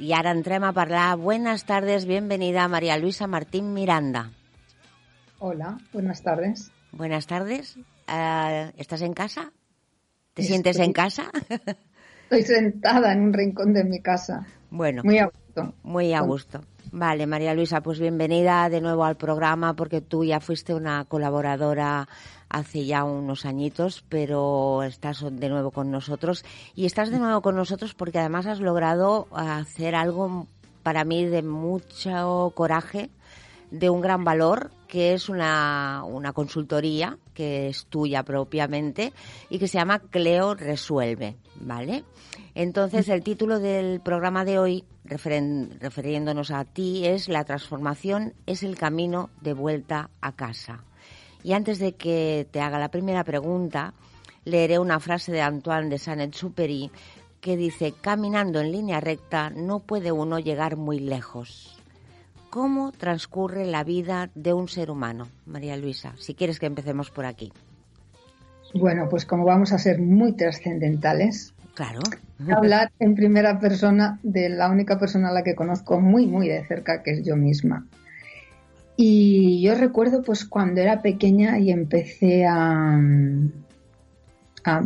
I ara entrem a parlar. Buenas tardes, bienvenida María Luisa Martín Miranda. Hola, buenas tardes. Buenas tardes. Uh, ¿Estás en casa? ¿Te Estoy... sientes en casa? Estoy sentada en un rincón de mi casa. Bueno. Muy a gusto. Muy a gusto. Vale, María Luisa, pues bienvenida de nuevo al programa porque tú ya fuiste una colaboradora hace ya unos añitos, pero estás de nuevo con nosotros. Y estás de nuevo con nosotros porque además has logrado hacer algo para mí de mucho coraje, de un gran valor, que es una, una consultoría que es tuya propiamente y que se llama Cleo Resuelve, ¿vale? Entonces, el título del programa de hoy, refiriéndonos a ti, es La transformación es el camino de vuelta a casa. Y antes de que te haga la primera pregunta, leeré una frase de Antoine de Saint-Exupéry que dice, caminando en línea recta no puede uno llegar muy lejos. ¿Cómo transcurre la vida de un ser humano, María Luisa? Si quieres que empecemos por aquí. Bueno, pues como vamos a ser muy trascendentales, claro. hablar en primera persona de la única persona a la que conozco muy, muy de cerca, que es yo misma. Y yo recuerdo pues cuando era pequeña y empecé a,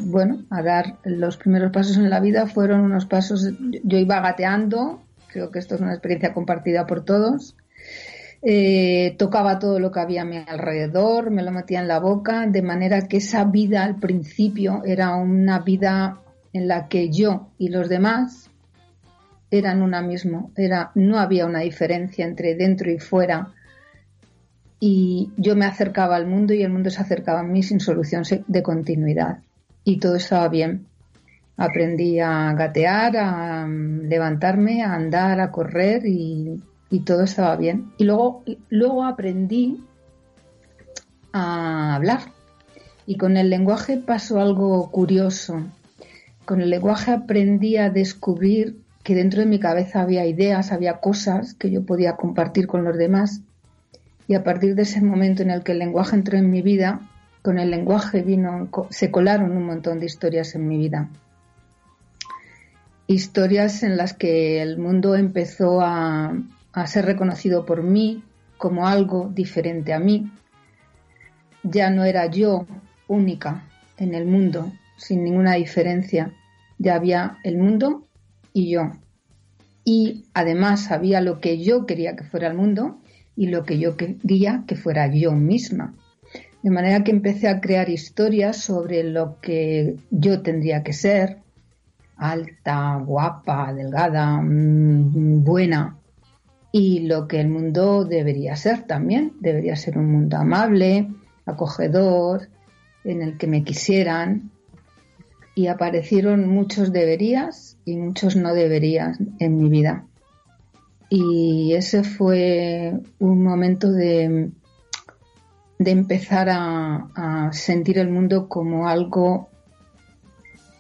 bueno, a dar los primeros pasos en la vida fueron unos pasos, yo iba gateando, creo que esto es una experiencia compartida por todos. Eh, tocaba todo lo que había a mi alrededor, me lo metía en la boca, de manera que esa vida al principio era una vida en la que yo y los demás eran una misma, era, no había una diferencia entre dentro y fuera, y yo me acercaba al mundo y el mundo se acercaba a mí sin solución de continuidad. Y todo estaba bien. Aprendí a gatear, a levantarme, a andar, a correr y, y todo estaba bien. Y luego, luego aprendí a hablar. Y con el lenguaje pasó algo curioso. Con el lenguaje aprendí a descubrir que dentro de mi cabeza había ideas, había cosas que yo podía compartir con los demás y a partir de ese momento en el que el lenguaje entró en mi vida, con el lenguaje vino, se colaron un montón de historias en mi vida. Historias en las que el mundo empezó a, a ser reconocido por mí como algo diferente a mí. Ya no era yo única en el mundo, sin ninguna diferencia. Ya había el mundo y yo. Y además había lo que yo quería que fuera el mundo y lo que yo quería que fuera yo misma. De manera que empecé a crear historias sobre lo que yo tendría que ser, alta, guapa, delgada, mm, buena, y lo que el mundo debería ser también. Debería ser un mundo amable, acogedor, en el que me quisieran. Y aparecieron muchos deberías y muchos no deberías en mi vida. Y ese fue un momento de, de empezar a, sentir el mundo como algo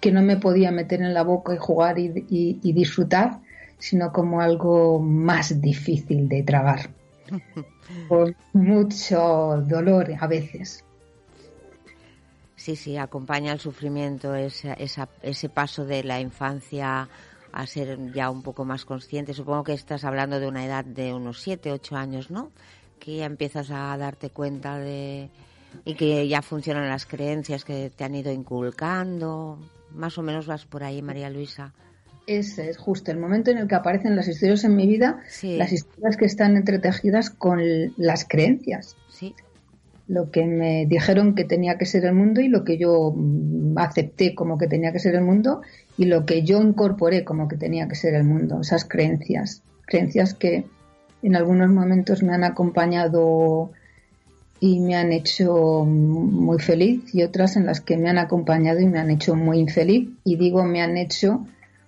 que no me podía meter en la boca y jugar y, disfrutar, sino como algo más difícil de tragar, con mucho dolor a veces. Sí, sí, acompaña el sufrimiento, ese, ese paso de la infancia a ser ya un poco más consciente. Supongo que estás hablando de una edad de unos 7, 8 años, ¿no? Que ya empiezas a darte cuenta de y que ya funcionan las creencias que te han ido inculcando. Más o menos vas por ahí, María Luisa. Ese es justo el momento en el que aparecen las historias en mi vida, las historias que están entretejidas con las creencias. Sí. Lo que me dijeron que tenía que ser el mundo y lo que yo mm, acepté como que tenía que ser el mundo y lo que yo incorporé como que tenía que ser el mundo, esas creencias, creencias que en algunos momentos me han acompañado y me han hecho muy feliz y otras en las que me han acompañado y me han hecho muy infeliz y digo me han hecho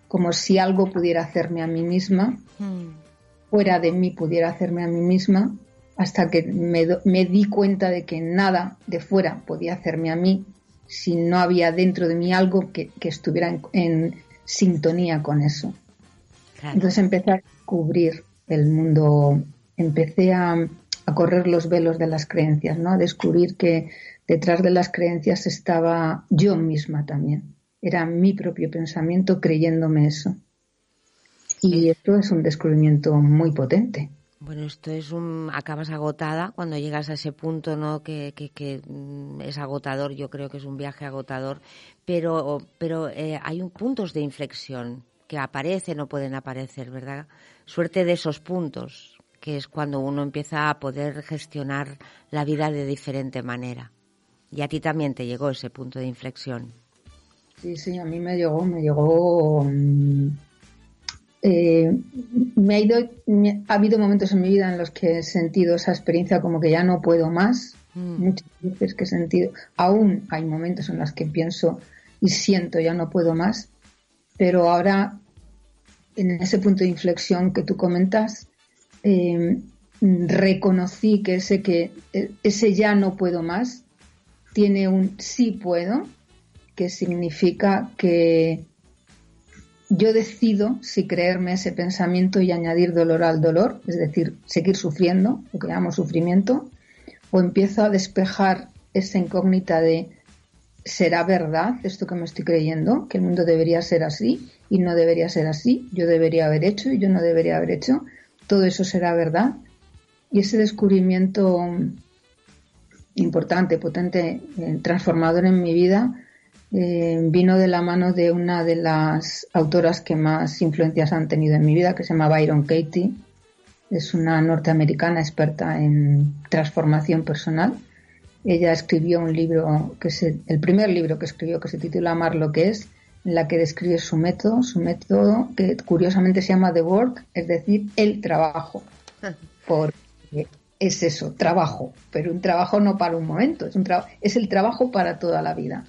como si algo pudiera hacerme a mí misma, hmm. fuera de mí pudiera hacerme a mí misma, hasta que me, me di cuenta de que nada de fuera podía hacerme a mí si no había dentro de mí algo que, estuviera en, sintonía con eso. Entonces empecé a cubrir el mundo, empecé a, correr los velos de las creencias, ¿no? A descubrir que detrás de las creencias estaba yo misma también. Era mi propio pensamiento creyéndome eso. Y esto es un descubrimiento muy potente. Bueno, esto es un. Acabas agotada cuando llegas a ese punto, ¿no? Que, mm, es agotador, yo creo que es un viaje agotador, pero, pero eh, hay un, puntos de inflexión que aparecen o pueden aparecer, ¿verdad? Suerte de esos puntos, que es cuando uno empieza a poder gestionar la vida de diferente manera. Y a ti también te llegó ese punto de inflexión. Sí, sí, a mí me llegó, me llegó mm, eh, me ha ido, ha habido momentos en mi vida en los que he sentido esa experiencia como que ya no puedo más. Mm. Muchas veces que he sentido, aún hay momentos en los que pienso y siento ya no puedo más, pero ahora en ese punto de inflexión que tú comentas, eh, reconocí que ese que ese ya no puedo más tiene un sí puedo, que significa que yo decido si creerme ese pensamiento y añadir dolor al dolor, es decir, seguir sufriendo, lo que llamamos sufrimiento, o empiezo a despejar esa incógnita de ¿será verdad esto que me estoy creyendo? Que el mundo debería ser así y no debería ser así, yo debería haber hecho y yo no debería haber hecho, todo eso será verdad. Y ese descubrimiento importante, potente, eh, transformador en mi vida, eh, vino de la mano de una de las autoras que más influencias han tenido en mi vida, que se llama Byron Katie. Es una norteamericana experta en transformación personal. Ella escribió un libro, que es el primer libro que escribió, que se titula Amar lo que es, en la que describe su método, su método que curiosamente se llama The Work, es decir, el trabajo. Porque es eso, trabajo, pero un trabajo no para un momento, es, un es el trabajo para toda la vida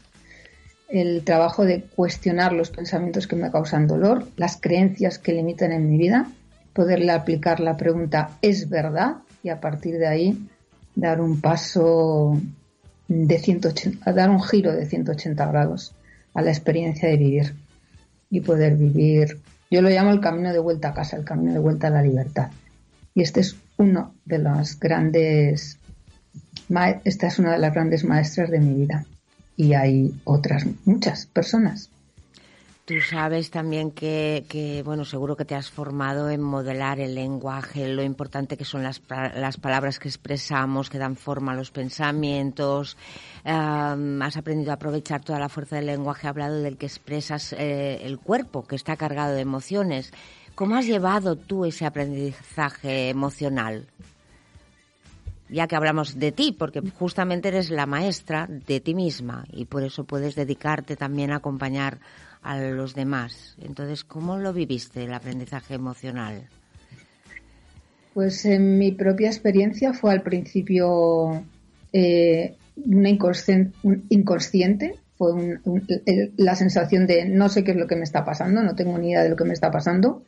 el trabajo de cuestionar los pensamientos que me causan dolor, las creencias que limitan en mi vida, poderle aplicar la pregunta ¿es verdad? y a partir de ahí dar un paso de 180, dar un giro de 180 grados a la experiencia de vivir y poder vivir. Yo lo llamo el camino de vuelta a casa, el camino de vuelta a la libertad. Y este es uno de las grandes, esta es una de las grandes maestras de mi vida y hay otras muchas personas. Tú sabes también que, bueno, seguro que te has formado en modelar el lenguaje, lo importante que son las, las palabras que expresamos, que dan forma a los pensamientos. has aprendido a aprovechar toda la fuerza del lenguaje hablado del que expresas eh, el cuerpo, que está cargado de emociones. ¿Cómo has llevado tú ese aprendizaje emocional? Ya que hablamos de ti, porque justamente eres la maestra de ti misma y por eso puedes dedicarte también a acompañar a los demás. Entonces, ¿cómo lo viviste el aprendizaje emocional? Pues en mi propia experiencia fue al principio eh, una inconsciente, fue la sensación de no sé qué es lo que me está pasando, no tengo ni idea de lo que me está pasando,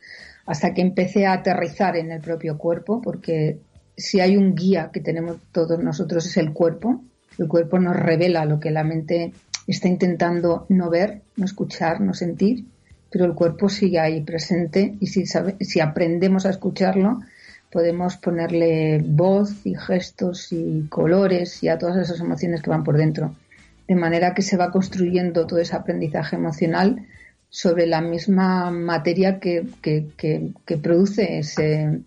hasta que empecé a aterrizar en el propio cuerpo, porque si hay un guía que tenemos todos nosotros es el cuerpo. El cuerpo nos revela lo que la mente está intentando no ver, no escuchar, no sentir, pero el cuerpo sigue ahí presente y si, aprendemos a escucharlo, podemos ponerle voz y gestos y colores y a todas esas emociones que van por dentro. De manera que se va construyendo todo ese aprendizaje emocional sobre la misma materia que produce ese,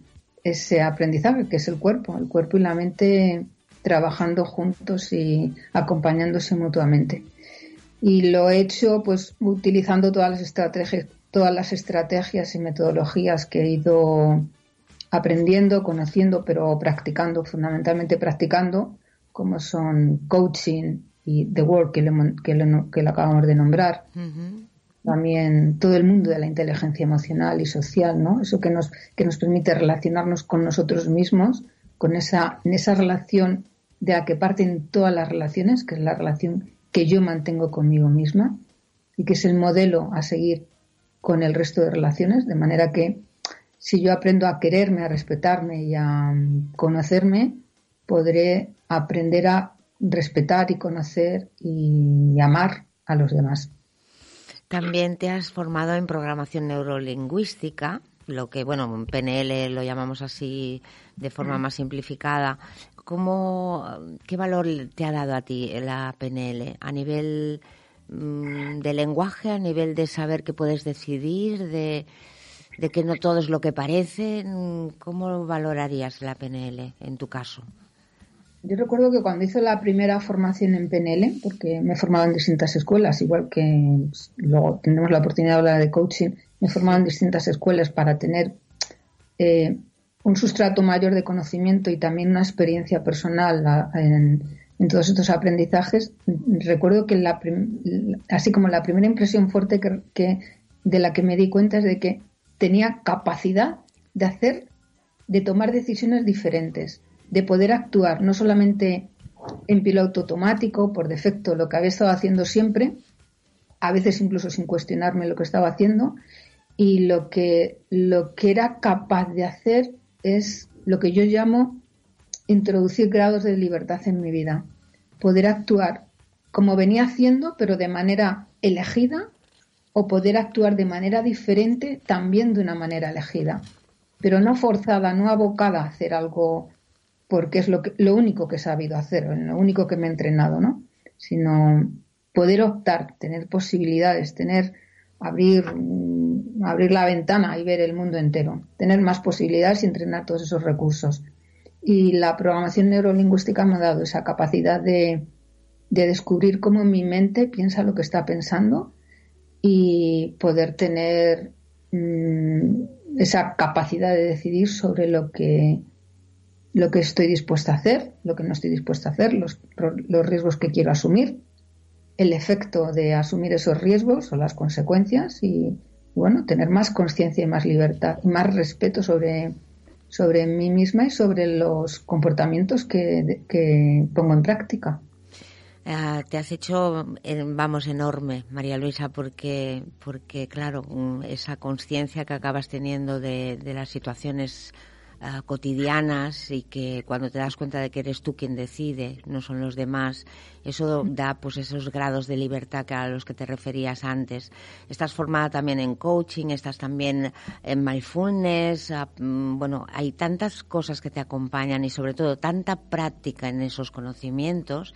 ese aprendizaje que es el cuerpo, el cuerpo y la mente trabajando juntos y acompañándose mutuamente. Y lo he hecho pues utilizando todas las estrategias, todas las estrategias y metodologías que he ido aprendiendo, conociendo, pero practicando, fundamentalmente practicando, como son coaching y the work que le, acabamos de nombrar, también todo el mundo de la inteligencia emocional y social, ¿no? Eso que nos, que nos permite relacionarnos con nosotros mismos, con esa, en esa relación de la que parten todas las relaciones, que es la relación que yo mantengo conmigo misma y que es el modelo a seguir con el resto de relaciones, de manera que si yo aprendo a quererme, a respetarme y a mm, conocerme, podré aprender a respetar y conocer y amar a los demás. También te has formado en programación neurolingüística, lo que, bueno, en PNL lo llamamos así de forma más simplificada. ¿Cómo, ¿Qué valor te ha dado a ti la PNL a nivel mm, de lenguaje, a nivel de saber que puedes decidir, de, de que no todo es lo que parece. ¿Cómo valorarías la PNL en tu caso? Yo recuerdo que cuando hice la primera formación en PNL, porque me he formado en distintas escuelas, igual que pues, luego tendremos la oportunidad de hablar de coaching, me he formado en distintas escuelas para tener eh, un sustrato mayor de conocimiento y también una experiencia personal en, todos estos aprendizajes. Recuerdo que la así como la primera impresión fuerte que, de la que me di cuenta es de que tenía capacidad de hacer, de tomar decisiones diferentes de poder actuar no solamente en piloto automático, por defecto, lo que había estado haciendo siempre, a veces incluso sin cuestionarme lo que estaba haciendo, y lo que, lo que era capaz de hacer es lo que yo llamo introducir grados de libertad en mi vida, poder actuar como venía haciendo, pero de manera elegida, o poder actuar de manera diferente, también de una manera elegida, pero no forzada, no abocada a hacer algo porque es lo, que, lo único que he sabido hacer, lo único que me he entrenado, ¿no? Sino poder optar, tener posibilidades, tener, abrir, mm, abrir la ventana y ver el mundo entero, tener más posibilidades y entrenar todos esos recursos. Y la programación neurolingüística me ha dado esa capacidad de, de descubrir cómo mi mente piensa lo que está pensando y poder tener mm, esa capacidad de decidir sobre lo que lo que estoy dispuesta a hacer, lo que no estoy dispuesta a hacer, los, los riesgos que quiero asumir, el efecto de asumir esos riesgos o las consecuencias y, bueno, tener más conciencia y más libertad y más respeto sobre, sobre mí misma y sobre los comportamientos que, que pongo en práctica. Ah, te has hecho, eh, vamos, enorme, María Luisa, porque, porque claro, mm, esa conciencia que acabas teniendo de, de las situaciones Ah, cotidianas y que cuando te das cuenta de que eres tú quien decide, no son los demás, eso da pues esos grados de libertad que a los que te referías antes. Estás formada también en coaching, estás también en mindfulness, ah, mm, bueno, hay tantas cosas que te acompañan y sobre todo tanta práctica en esos conocimientos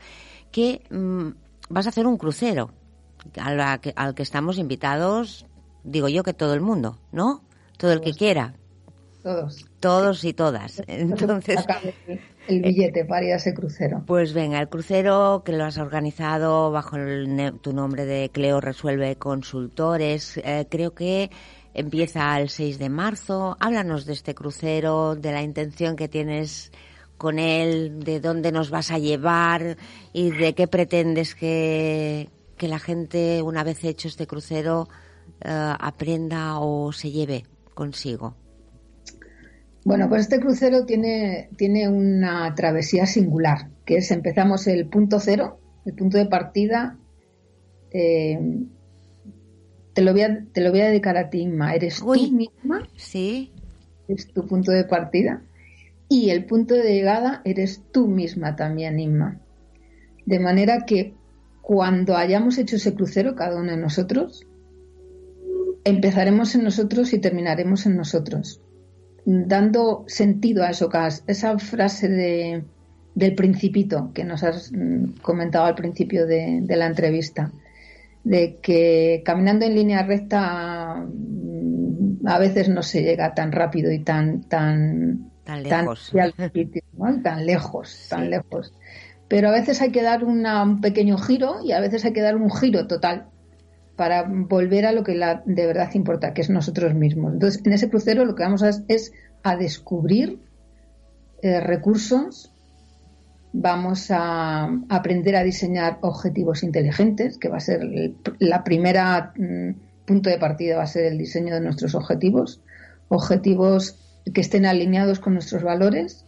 que mm, vas a hacer un crucero al que, al que estamos invitados, digo yo que todo el mundo, ¿no? Todo el que quiera, todos. Todos y todas. Entonces, el billete para ir a ese crucero. Pues venga, el crucero que lo has organizado bajo tu nombre de Cleo Resuelve Consultores, eh, creo que empieza el 6 de marzo. Háblanos de este crucero, de la intención que tienes con él, de dónde nos vas a llevar y de qué pretendes que, que la gente, una vez hecho este crucero, eh, aprenda o se lleve consigo. Bueno, pues este crucero tiene, tiene una travesía singular, que es empezamos el punto cero, el punto de partida. Eh, te, lo voy a, te lo voy a dedicar a ti, Inma. ¿Eres tú misma? Sí. Es tu punto de partida. Y el punto de llegada eres tú misma también, Inma. De manera que cuando hayamos hecho ese crucero, cada uno de nosotros, empezaremos en nosotros y terminaremos en nosotros dando sentido a eso, esa frase de, del principito que nos has mm, comentado al principio de, la entrevista, de que caminando en línea recta mm, a veces no se llega tan rápido y tan tan tan lejos, tan, lejos, tan lejos. Pero a veces hay que dar un pequeño giro y a veces hay que dar un giro total para volver a lo que de verdad importa, que es nosotros mismos. Entonces, en ese crucero lo que vamos a es a descubrir eh, recursos, vamos a aprender a diseñar objetivos inteligentes, que va a ser la primera mm, punto de partida, va a ser el diseño de nuestros objetivos, objetivos que estén alineados con nuestros valores,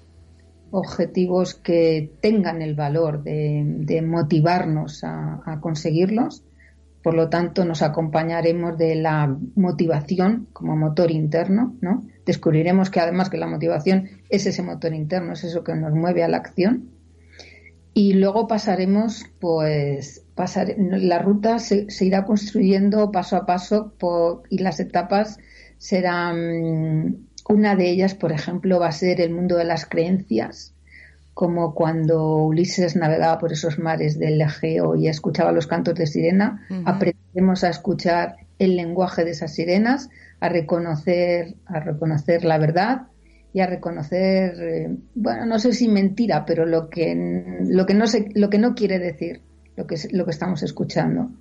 objetivos que tengan el valor de, motivarnos a conseguirlos por lo tanto, nos acompañaremos de la motivación como motor interno, ¿no? Descubriremos que además que la motivación es ese motor interno, es eso que nos mueve a la acción. Y luego pasaremos, pues, la ruta se, irá construyendo paso a paso y las etapas serán, una de ellas, por ejemplo, va a ser el mundo de las creencias, como cuando Ulises navegaba por esos mares del Egeo y escuchaba los cantos de sirena, aprendemos a escuchar el lenguaje de esas sirenas, a reconocer, a reconocer la verdad y a reconocer, eh, bueno, no sé si mentira, pero lo que, lo que, no, se, lo que no quiere decir lo que, lo que estamos escuchando.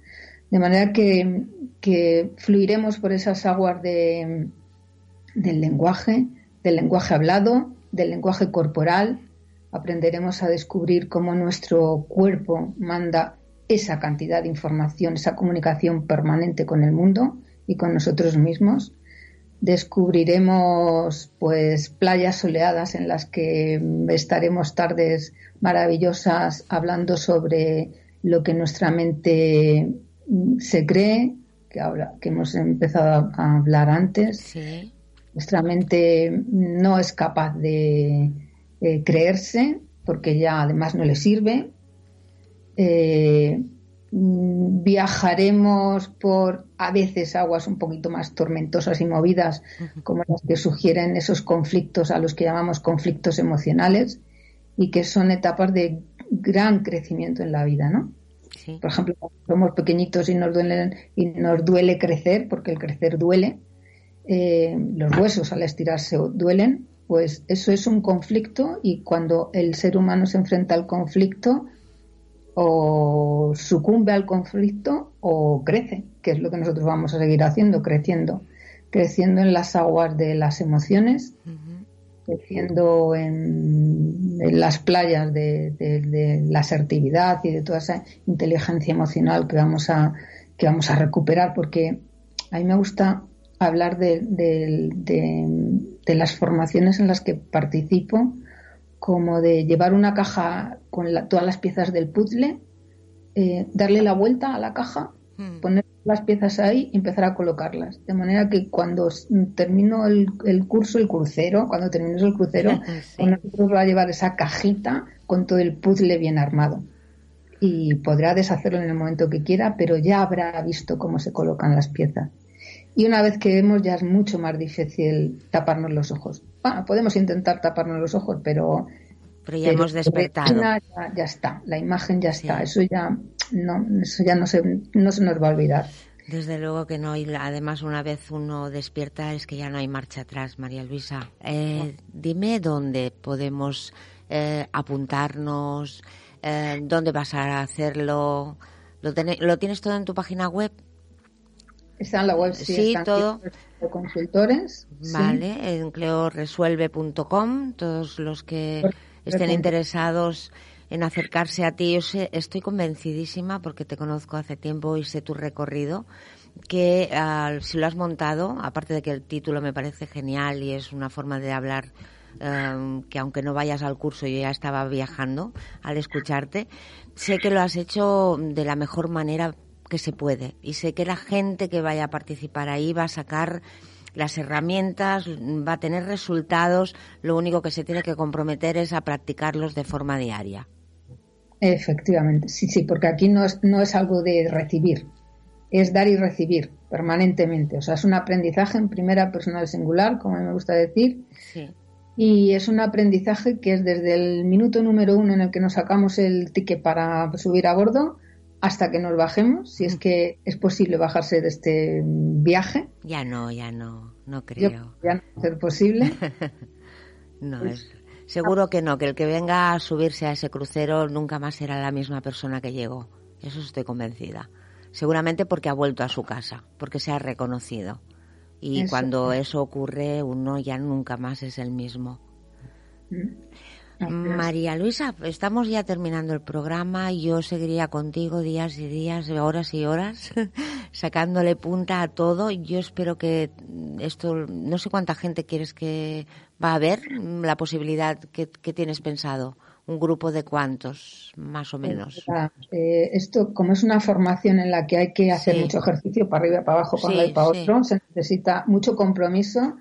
De manera que, que fluiremos por esas aguas de, del lenguaje, del lenguaje hablado, del lenguaje corporal, aprenderemos a descubrir cómo nuestro cuerpo manda esa cantidad de información, esa comunicación permanente con el mundo y con nosotros mismos descubriremos pues playas soleadas en las que estaremos tardes maravillosas hablando sobre lo que nuestra mente se cree, que ahora que hemos empezado a hablar antes. Nuestra mente no es capaz de creerse porque ya además no le sirve. Eh, Mm, viajaremos por a veces aguas un poquito más tormentosas y movidas, como las que sugieren esos conflictos a los que llamamos conflictos emocionales y que son etapas de gran crecimiento en la vida, ¿no? Por ejemplo, somos pequeñitos y nos duele, y nos duele crecer, porque el crecer duele, eh, los huesos al estirarse duelen, pues eso es un conflicto y cuando el ser humano se enfrenta al conflicto, o sucumbe al conflicto o crece, que es lo que nosotros vamos a seguir haciendo, creciendo, creciendo en las aguas de las emociones, creciendo en, las playas de, la asertividad y de toda esa inteligencia emocional que vamos a, que vamos a recuperar, porque a mí me gusta hablar de, de las formaciones en las que participo como de llevar una caja con todas las piezas del puzzle, eh, darle la vuelta a la caja, hmm. poner las piezas ahí y empezar a colocarlas. De manera que cuando termino el, curso, el crucero, cuando termines el crucero, nosotros va a llevar esa cajita con todo el puzzle bien armado. Y podrá deshacerlo en el momento que quiera, pero ya habrá visto cómo se colocan las piezas. Y una vez que vemos ya es mucho más difícil taparnos los ojos. Bueno, podemos intentar taparnos los ojos, pero... Pero ya hemos despertado. Ya, está, la imagen ya está. Eso ya no, eso ya no se, no se nos va a olvidar. Desde luego que no, y además una vez uno despierta es que ya no hay marcha atrás, María Luisa. Eh, dime dónde podemos eh, apuntarnos, eh, dónde vas a hacerlo. ¿Lo, ¿Lo tienes todo en tu página web? Está en la web, sí, todo. De consultores. Vale, en cleoresuelve.com, todos los que estén interesados en acercarse a ti. Yo sé, estoy convencidísima, porque te conozco hace tiempo y sé tu recorrido, que si lo has montado, aparte de que el título me parece genial y es una forma de hablar em, que aunque no vayas al curso yo ya estaba viajando al escucharte, sé que lo has hecho de la mejor manera que se puede. Y sé que la gente que vaya a participar ahí va a sacar las herramientas, va a tener resultados, lo único que se tiene que comprometer es a practicarlos de forma diaria. Efectivamente, sí, sí, porque aquí no es, no es algo de recibir, es dar y recibir permanentemente. O sea, es un aprendizaje en primera persona singular, como a mí me gusta decir. Y es un aprendizaje que es desde el minuto número uno en el que nos sacamos el ticket para subir a bordo hasta que nos bajemos, si es que es posible bajarse de este viaje. Ya no, ya no, no creo. ya no va a ser posible. no, pues es, seguro que no, que el que venga a subirse a ese crucero nunca más será la misma persona que llegó. Eso estoy convencida. Seguramente porque ha vuelto a su casa, porque se ha reconocido. Y cuando eso ocurre, uno ya nunca más es el mismo. Mm. María Luisa, estamos ya terminando el programa. Yo seguiría contigo días y días, horas y horas, sacándole punta a todo. Yo espero que esto, no sé cuánta gente quieres que va a haber, la posibilidad que, tienes pensado. ¿Un grupo de cuántos, más o menos? Eh, esto, como es una formación en la que hay que hacer mucho ejercicio para arriba, para abajo, para un lado y para otro, se necesita mucho compromiso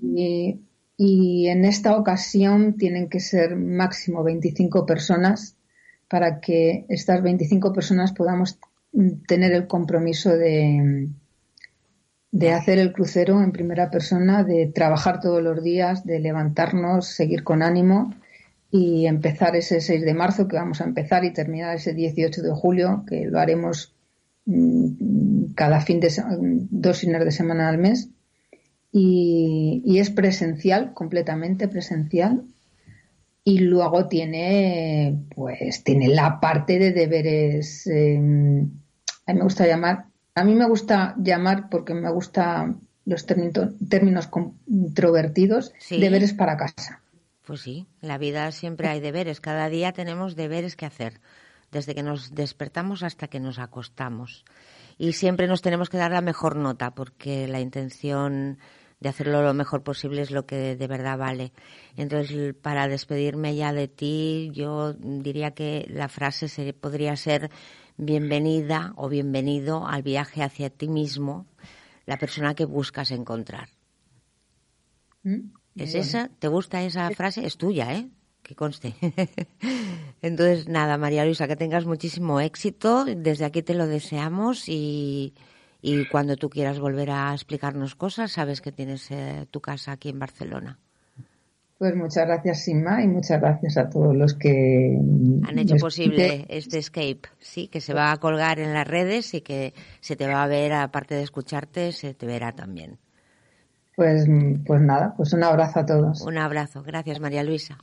y y en esta ocasión tienen que ser máximo 25 personas para que estas 25 personas podamos tener el compromiso de, de hacer el crucero en primera persona, de trabajar todos los días, de levantarnos, seguir con ánimo y empezar ese 6 de marzo que vamos a empezar y terminar ese 18 de julio que lo haremos mm, cada fin de dos fines de semana al mes y, es presencial, completamente presencial. Y luego tiene, pues, tiene la parte de deberes. Em, a mí me gusta llamar, a mí me gusta llamar porque me gusta los términos, controvertidos, deberes para casa. Pues sí, la vida siempre hay deberes. Cada día tenemos deberes que hacer, desde que nos despertamos hasta que nos acostamos. Y siempre nos tenemos que dar la mejor nota, porque la intención de hacerlo lo mejor posible es lo que de verdad vale. Entonces, para despedirme ya de ti, yo diría que la frase se, podría ser bienvenida o bienvenido al viaje hacia ti mismo, la persona que buscas encontrar. ¿Mm? ¿Es esa? ¿Te gusta esa frase? Es tuya, ¿eh? Que conste. Entonces, nada, María Luisa, que tengas muchísimo éxito. Desde aquí te lo deseamos y, y cuando tú quieras volver a explicarnos cosas, sabes que tienes eh, tu casa aquí en Barcelona. Pues muchas gracias, Sima, y muchas gracias a todos los que han hecho posible este escape, sí, que se va a colgar en las redes y que se te va a ver, aparte de escucharte, se te verá también. Pues, pues nada, pues un abrazo a todos. Un abrazo. Gracias, María Luisa.